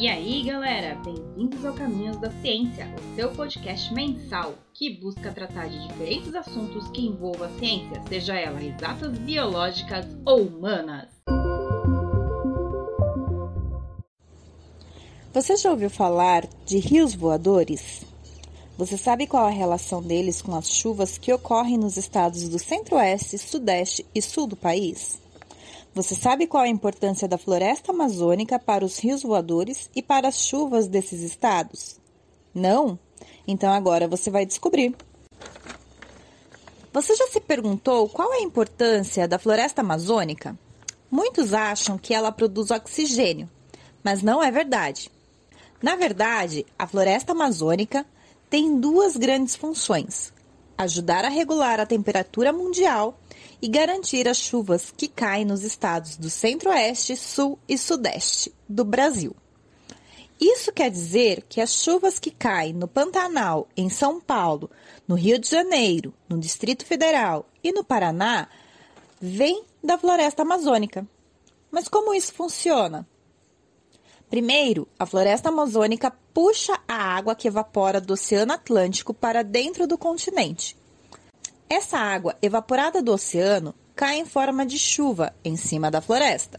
E aí, galera, bem-vindos ao Caminhos da Ciência, o seu podcast mensal que busca tratar de diferentes assuntos que envolvam a ciência, seja ela exatas, biológicas ou humanas. Você já ouviu falar de rios voadores? Você sabe qual a relação deles com as chuvas que ocorrem nos estados do centro-oeste, sudeste e sul do país? Você sabe qual a importância da floresta amazônica para os rios voadores e para as chuvas desses estados? Não? Então agora você vai descobrir. Você já se perguntou qual é a importância da floresta amazônica? Muitos acham que ela produz oxigênio, mas não é verdade. Na verdade, a floresta amazônica tem duas grandes funções: ajudar a regular a temperatura mundial e garantir as chuvas que caem nos estados do Centro-Oeste, Sul e Sudeste do Brasil. Isso quer dizer que as chuvas que caem no Pantanal, em São Paulo, no Rio de Janeiro, no Distrito Federal e no Paraná vêm da floresta amazônica. Mas como isso funciona? Primeiro, a floresta amazônica puxa a água que evapora do Oceano Atlântico para dentro do continente. Essa água evaporada do oceano cai em forma de chuva em cima da floresta.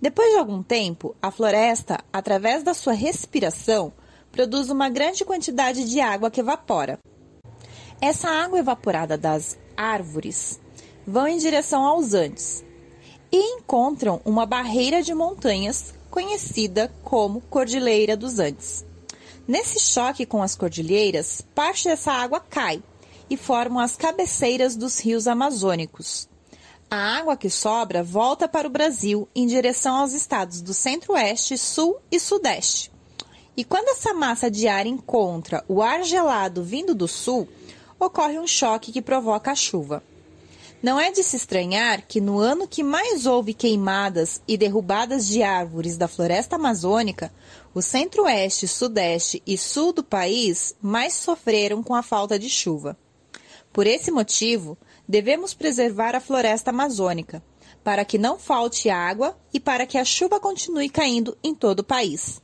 Depois de algum tempo, a floresta, através da sua respiração, produz uma grande quantidade de água que evapora. Essa água evaporada das árvores vão em direção aos Andes e encontram uma barreira de montanhas conhecida como Cordilheira dos Andes. Nesse choque com as cordilheiras, parte dessa água cai e formam as cabeceiras dos rios amazônicos. A água que sobra volta para o Brasil em direção aos estados do Centro-Oeste, Sul e Sudeste. E quando essa massa de ar encontra o ar gelado vindo do sul, ocorre um choque que provoca a chuva. Não é de se estranhar que no ano que mais houve queimadas e derrubadas de árvores da floresta amazônica, o centro-oeste, sudeste e sul do país mais sofreram com a falta de chuva. Por esse motivo, devemos preservar a floresta amazônica, para que não falte água e para que a chuva continue caindo em todo o país.